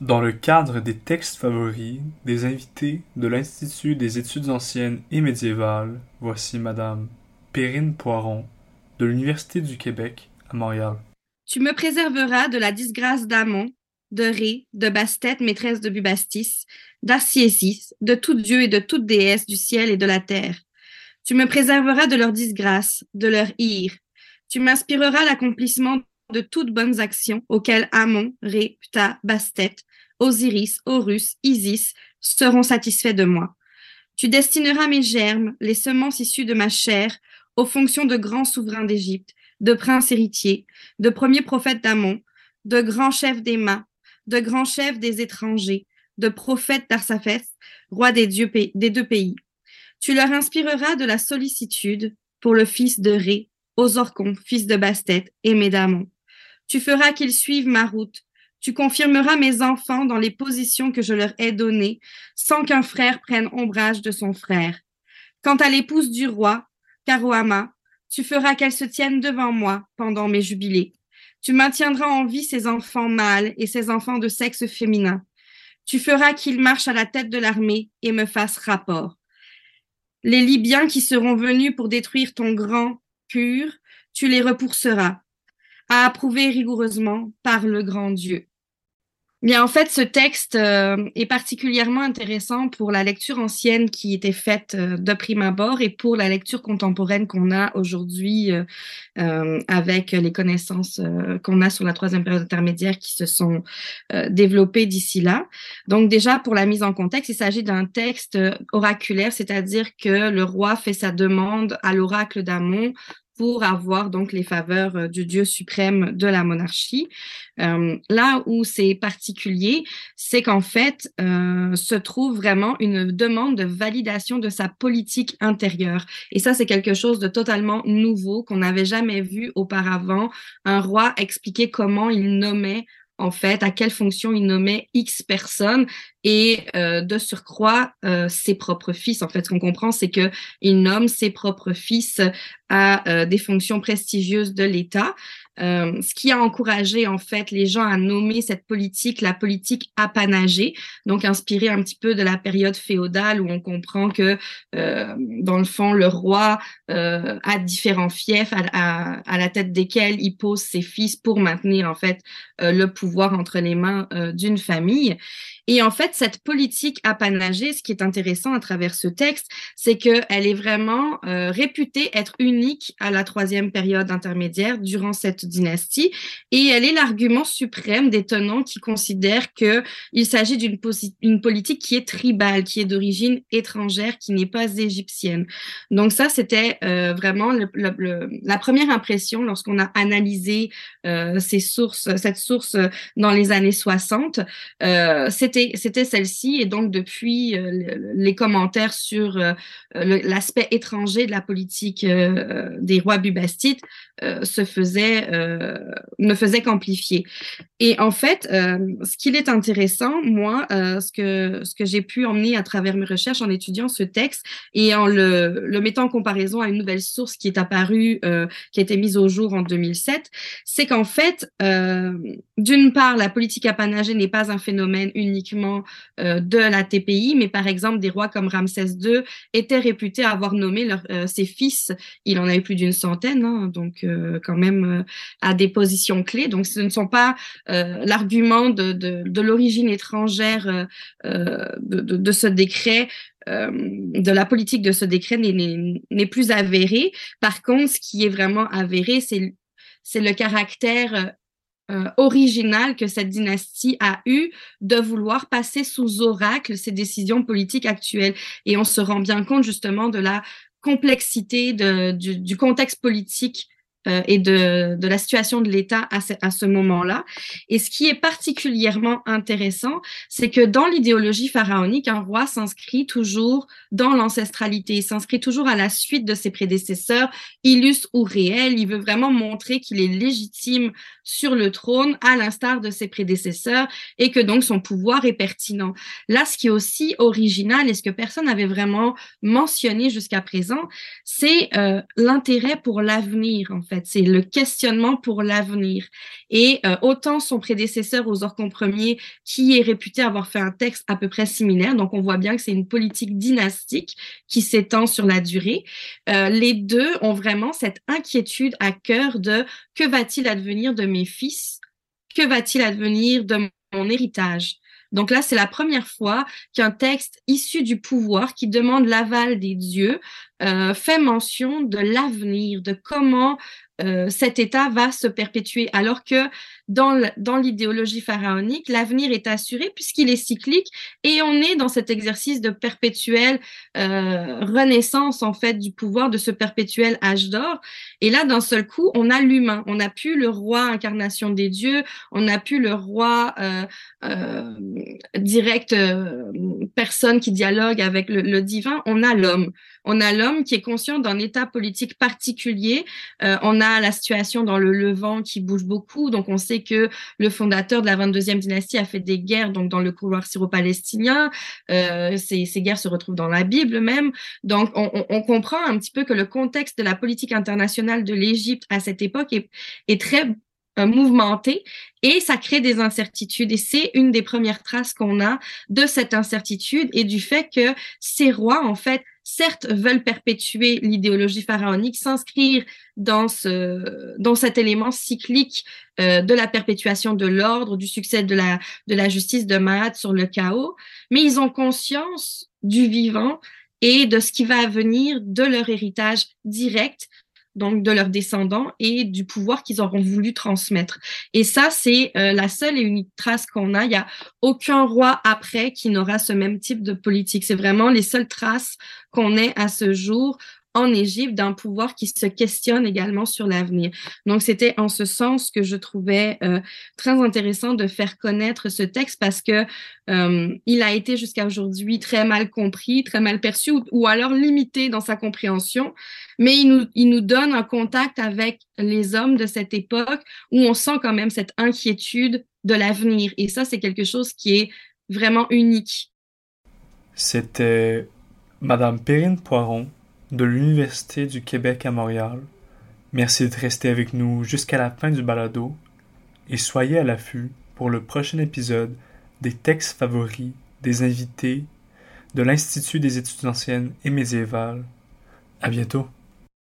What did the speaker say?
Dans le cadre des textes favoris des invités de l'Institut des études anciennes et médiévales, voici Madame Perrine Poiron de l'Université du Québec à Montréal. Tu me préserveras de la disgrâce d'Amon, de Ré, de Bastet, maîtresse de Bubastis, d'Arsiésis, de tout dieu et de toute déesse du ciel et de la terre. Tu me préserveras de leur disgrâce, de leur ire. Tu m'inspireras l'accomplissement de toutes bonnes actions auxquelles Amon, Ré, Ptah, Bastet, Osiris, Horus, Isis seront satisfaits de moi. Tu destineras mes germes, les semences issues de ma chair, aux fonctions de grands souverains d'Égypte, de princes héritiers, de premiers prophètes d'Amon, de grands chefs d'Emma, de grands chefs des étrangers, de prophètes d'Arsaphès, roi des, dieux, des deux pays. Tu leur inspireras de la sollicitude pour le fils de Ré, Osorcon, fils de Bastet, aimé d'Amon. Tu feras qu'ils suivent ma route, tu confirmeras mes enfants dans les positions que je leur ai données, sans qu'un frère prenne ombrage de son frère. Quant à l'épouse du roi, Karoama, tu feras qu'elle se tienne devant moi pendant mes jubilés. Tu maintiendras en vie ses enfants mâles et ses enfants de sexe féminin. Tu feras qu'ils marchent à la tête de l'armée et me fassent rapport. Les Libyens qui seront venus pour détruire ton grand pur, tu les repousseras, à approuver rigoureusement par le grand Dieu. Bien, en fait, ce texte euh, est particulièrement intéressant pour la lecture ancienne qui était faite euh, de prime abord et pour la lecture contemporaine qu'on a aujourd'hui euh, avec les connaissances qu'on a sur la troisième période intermédiaire qui se sont développées d'ici là. Donc déjà, pour la mise en contexte, il s'agit d'un texte oraculaire, c'est-à-dire que le roi fait sa demande à l'oracle d'Amon pour avoir donc les faveurs euh, du Dieu suprême de la monarchie. Euh, là où c'est particulier, c'est qu'en fait euh, se trouve vraiment une demande de validation de sa politique intérieure. Et ça, c'est quelque chose de totalement nouveau qu'on n'avait jamais vu auparavant. Un roi expliquer comment il nommait en fait, à quelle fonction il nommait X personnes et euh, de surcroît euh, ses propres fils. En fait, ce qu'on comprend, c'est que il nomme ses propres fils à euh, des fonctions prestigieuses de l'État. Euh, ce qui a encouragé en fait les gens à nommer cette politique la politique apanagée, donc inspirée un petit peu de la période féodale où on comprend que euh, dans le fond le roi euh, a différents fiefs à, à, la tête desquels il pose ses fils pour maintenir en fait le pouvoir entre les mains d'une famille. Et en fait, cette politique apanagée, ce qui est intéressant à travers ce texte, c'est qu'elle est vraiment réputée être unique à la troisième période intermédiaire durant cette dynastie. Et elle est l'argument suprême des tenants qui considèrent qu'il s'agit d'une une politique qui est tribale, qui est d'origine étrangère, qui n'est pas égyptienne. Donc ça, c'était euh, vraiment la première impression lorsqu'on a analysé euh, ces sources, cette source dans les années 60. Euh, c'était c'était celle-ci. Et donc depuis, les commentaires sur l'aspect étranger de la politique des rois bubastites se faisaient euh, ne faisait qu'amplifier. Et en fait, euh, ce qu'il est intéressant, moi, euh, ce que, ce que j'ai pu emmener à travers mes recherches en étudiant ce texte et en le, le mettant en comparaison à une nouvelle source qui est apparue, qui a été mise au jour en 2007, c'est qu'en fait, d'une part, la politique apanagée n'est pas un phénomène uniquement de la TPI, mais par exemple, des rois comme Ramsès II étaient réputés avoir nommé leur, ses fils, il en avait plus d'une centaine, hein, donc quand même à des positions clés. Donc, ce ne sont pas euh, l'argument de, l'origine étrangère euh, euh de, de, ce décret de la politique de ce décret n'est plus avéré. Par contre, ce qui est vraiment avéré, c'est le caractère original que cette dynastie a eu de vouloir passer sous oracle ses décisions politiques actuelles. Et on se rend bien compte justement de la complexité de, du contexte politique euh, et de, de, la situation de l'État à ce, à ce moment-là. Et ce qui est particulièrement intéressant, c'est que dans l'idéologie pharaonique, un roi s'inscrit toujours dans l'ancestralité, il s'inscrit toujours à la suite de ses prédécesseurs, illustre ou réel. Il veut vraiment montrer qu'il est légitime sur le trône, à l'instar de ses prédécesseurs, et que donc son pouvoir est pertinent. Là, ce qui est aussi original et ce que personne n'avait vraiment mentionné jusqu'à présent, c'est euh, l'intérêt pour l'avenir, en fait c'est le questionnement pour l'avenir. Et euh, autant son prédécesseur aux Orcons Ier, qui est réputé avoir fait un texte à peu près similaire, donc on voit bien que c'est une politique dynastique qui s'étend sur la durée. Euh, les deux ont vraiment cette inquiétude à cœur de que va-t-il advenir de mes fils? Que va-t-il advenir de mon héritage? Donc là, c'est la première fois qu'un texte issu du pouvoir qui demande l'aval des dieux euh, fait mention de l'avenir, de comment euh, cet État va se perpétuer, alors que dans l'idéologie pharaonique, l'avenir est assuré puisqu'il est cyclique et on est dans cet exercice de perpétuelle euh, renaissance en fait du pouvoir, de ce perpétuel âge d'or. Et là, d'un seul coup, on a l'humain, on n'a plus le roi incarnation des dieux, on n'a plus le roi euh, direct, personne qui dialogue avec le divin, on a l'homme. On a l'homme qui est conscient d'un état politique particulier. on a la situation dans le Levant qui bouge beaucoup. Donc, on sait que le fondateur de la 22e dynastie a fait des guerres donc dans le couloir syro-palestinien. Euh, ces, guerres se retrouvent dans la Bible même. Donc, on, comprend un petit peu que le contexte de la politique internationale de l'Égypte à cette époque est, est très euh, mouvementé et ça crée des incertitudes. Et c'est une des premières traces qu'on a de cette incertitude et du fait que ces rois, en fait, certes, veulent perpétuer l'idéologie pharaonique, s'inscrire dans, ce, dans cet élément cyclique euh, de la perpétuation de l'ordre, du succès de la, de la justice de Mahat sur le chaos, mais ils ont conscience du vivant et de ce qui va venir de leur héritage direct donc de leurs descendants et du pouvoir qu'ils auront voulu transmettre. Et ça, c'est euh, la seule et unique trace qu'on a. Il n'y a aucun roi après qui n'aura ce même type de politique. C'est vraiment les seules traces qu'on ait à ce jour en Égypte d'un pouvoir qui se questionne également sur l'avenir. Donc, c'était en ce sens que je trouvais euh, très intéressant de faire connaître ce texte parce que euh, il a été jusqu'à aujourd'hui très mal compris, très mal perçu ou, ou, alors limité dans sa compréhension. Mais il nous, il nous donne un contact avec les hommes de cette époque où on sent quand même cette inquiétude de l'avenir. Et ça, c'est quelque chose qui est vraiment unique. C'était Madame Perrine Poiron de l'Université du Québec à Montréal. Merci d'être resté avec nous jusqu'à la fin du balado et soyez à l'affût pour le prochain épisode des textes favoris des invités de l'Institut des études anciennes et médiévales. À bientôt.